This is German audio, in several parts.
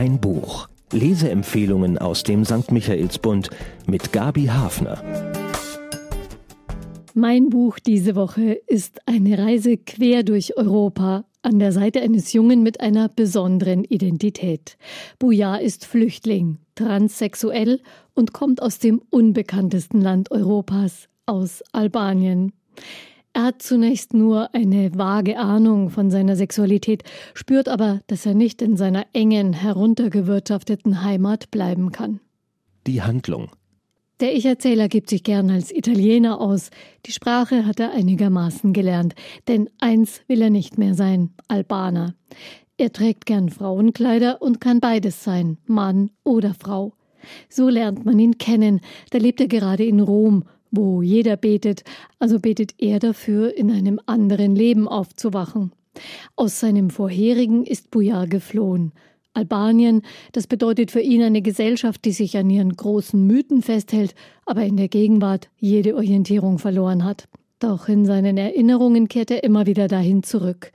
Ein Buch. Leseempfehlungen aus dem St. Michaelsbund mit Gabi Hafner. Mein Buch diese Woche ist eine Reise quer durch Europa an der Seite eines Jungen mit einer besonderen Identität. Buja ist Flüchtling, transsexuell und kommt aus dem unbekanntesten Land Europas, aus Albanien. Er hat zunächst nur eine vage Ahnung von seiner Sexualität, spürt aber, dass er nicht in seiner engen, heruntergewirtschafteten Heimat bleiben kann. Die Handlung. Der Ich-Erzähler gibt sich gern als Italiener aus. Die Sprache hat er einigermaßen gelernt. Denn eins will er nicht mehr sein: Albaner. Er trägt gern Frauenkleider und kann beides sein: Mann oder Frau. So lernt man ihn kennen. Da lebt er gerade in Rom wo jeder betet, also betet er dafür, in einem anderen Leben aufzuwachen. Aus seinem vorherigen ist Bujar geflohen. Albanien, das bedeutet für ihn eine Gesellschaft, die sich an ihren großen Mythen festhält, aber in der Gegenwart jede Orientierung verloren hat. Doch in seinen Erinnerungen kehrt er immer wieder dahin zurück.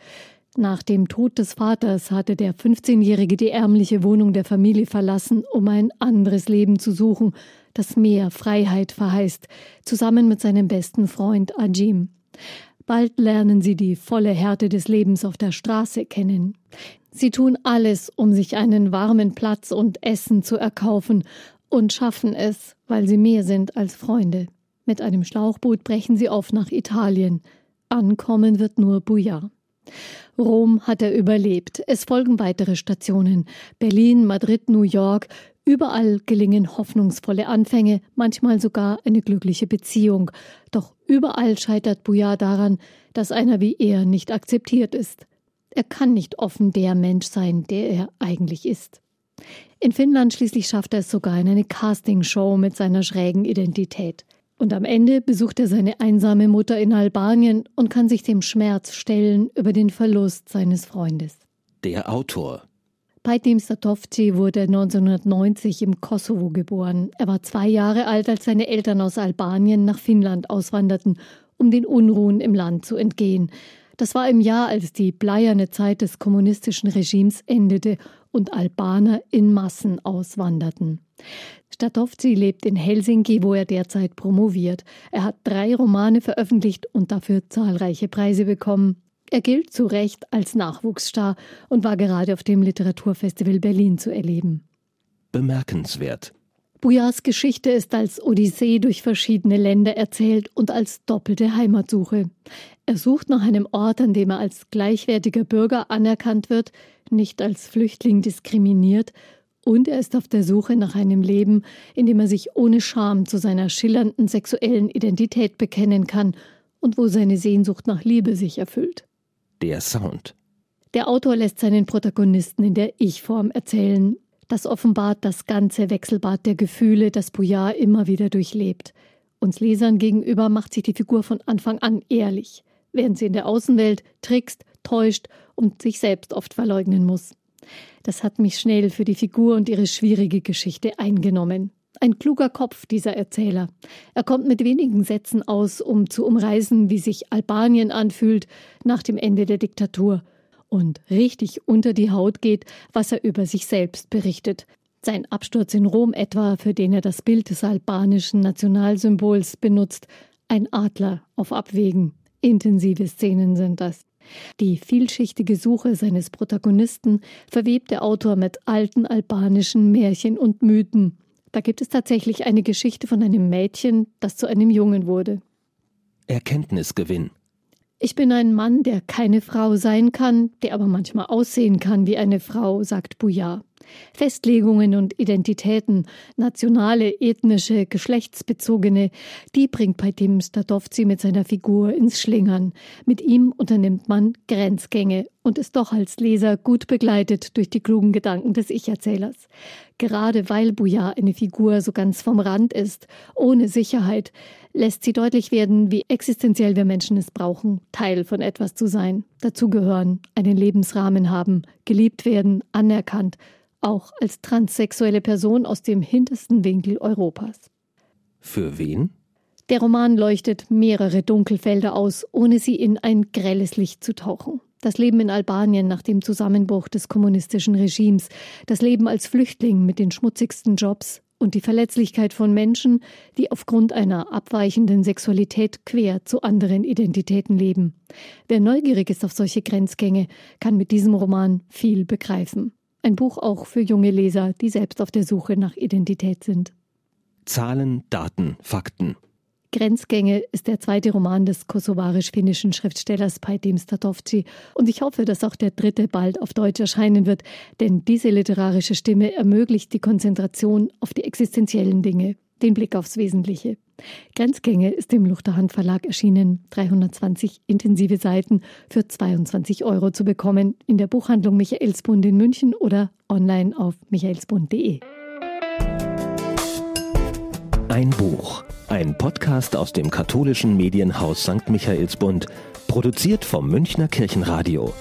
Nach dem Tod des Vaters hatte der 15-Jährige die ärmliche Wohnung der Familie verlassen, um ein anderes Leben zu suchen, das mehr Freiheit verheißt, zusammen mit seinem besten Freund Ajim. Bald lernen sie die volle Härte des Lebens auf der Straße kennen. Sie tun alles, um sich einen warmen Platz und Essen zu erkaufen und schaffen es, weil sie mehr sind als Freunde. Mit einem Schlauchboot brechen sie auf nach Italien. Ankommen wird nur Buja. Rom hat er überlebt. Es folgen weitere Stationen. Berlin, Madrid, New York. Überall gelingen hoffnungsvolle Anfänge, manchmal sogar eine glückliche Beziehung. Doch überall scheitert Buja daran, dass einer wie er nicht akzeptiert ist. Er kann nicht offen der Mensch sein, der er eigentlich ist. In Finnland schließlich schafft er es sogar in eine Castingshow mit seiner schrägen Identität. Und am Ende besucht er seine einsame Mutter in Albanien und kann sich dem Schmerz stellen über den Verlust seines Freundes. Der Autor Pajtim Statovci wurde 1990 im Kosovo geboren. Er war zwei Jahre alt, als seine Eltern aus Albanien nach Finnland auswanderten, um den Unruhen im Land zu entgehen. Das war im Jahr, als die bleierne Zeit des kommunistischen Regimes endete und Albaner in Massen auswanderten. Statovci lebt in Helsinki, wo er derzeit promoviert. Er hat drei Romane veröffentlicht und dafür zahlreiche Preise bekommen. Er gilt zu Recht als Nachwuchsstar und war gerade auf dem Literaturfestival Berlin zu erleben. Bemerkenswert. Bujars Geschichte ist als Odyssee durch verschiedene Länder erzählt und als doppelte Heimatsuche. Er sucht nach einem Ort, an dem er als gleichwertiger Bürger anerkannt wird, nicht als Flüchtling diskriminiert, und er ist auf der Suche nach einem Leben, in dem er sich ohne Scham zu seiner schillernden sexuellen Identität bekennen kann und wo seine Sehnsucht nach Liebe sich erfüllt der Sound. Der Autor lässt seinen Protagonisten in der Ich-Form erzählen. Das offenbart das ganze Wechselbad der Gefühle, das Bouillard immer wieder durchlebt. Uns Lesern gegenüber macht sich die Figur von Anfang an ehrlich, während sie in der Außenwelt trickst, täuscht und sich selbst oft verleugnen muss. Das hat mich schnell für die Figur und ihre schwierige Geschichte eingenommen. Ein kluger Kopf, dieser Erzähler. Er kommt mit wenigen Sätzen aus, um zu umreißen, wie sich Albanien anfühlt nach dem Ende der Diktatur. Und richtig unter die Haut geht, was er über sich selbst berichtet. Sein Absturz in Rom etwa, für den er das Bild des albanischen Nationalsymbols benutzt. Ein Adler auf Abwägen. Intensive Szenen sind das. Die vielschichtige Suche seines Protagonisten verwebt der Autor mit alten albanischen Märchen und Mythen. Da gibt es tatsächlich eine Geschichte von einem Mädchen, das zu einem Jungen wurde. Erkenntnisgewinn. Ich bin ein Mann, der keine Frau sein kann, der aber manchmal aussehen kann wie eine Frau, sagt Bouillard. Festlegungen und Identitäten, nationale, ethnische, geschlechtsbezogene, die bringt Paitim Stadovci mit seiner Figur ins Schlingern. Mit ihm unternimmt man Grenzgänge und ist doch als Leser gut begleitet durch die klugen Gedanken des Ich-Erzählers. Gerade weil Bouillard eine Figur so ganz vom Rand ist, ohne Sicherheit, lässt sie deutlich werden, wie existenziell wir Menschen es brauchen, Teil von etwas zu sein, dazugehören, einen Lebensrahmen haben, geliebt werden, anerkannt auch als transsexuelle Person aus dem hintersten Winkel Europas. Für wen? Der Roman leuchtet mehrere Dunkelfelder aus, ohne sie in ein grelles Licht zu tauchen. Das Leben in Albanien nach dem Zusammenbruch des kommunistischen Regimes, das Leben als Flüchtling mit den schmutzigsten Jobs und die Verletzlichkeit von Menschen, die aufgrund einer abweichenden Sexualität quer zu anderen Identitäten leben. Wer neugierig ist auf solche Grenzgänge, kann mit diesem Roman viel begreifen. Ein Buch auch für junge Leser, die selbst auf der Suche nach Identität sind. Zahlen, Daten, Fakten. Grenzgänge ist der zweite Roman des kosovarisch-finnischen Schriftstellers Paitim Statovci und ich hoffe, dass auch der dritte bald auf Deutsch erscheinen wird, denn diese literarische Stimme ermöglicht die Konzentration auf die existenziellen Dinge, den Blick aufs Wesentliche. Grenzgänge ist im Luchterhand Verlag erschienen, 320 intensive Seiten für 22 Euro zu bekommen in der Buchhandlung Michaelsbund in München oder online auf michaelsbund.de. Ein Buch, ein Podcast aus dem katholischen Medienhaus St. Michaelsbund, produziert vom Münchner Kirchenradio.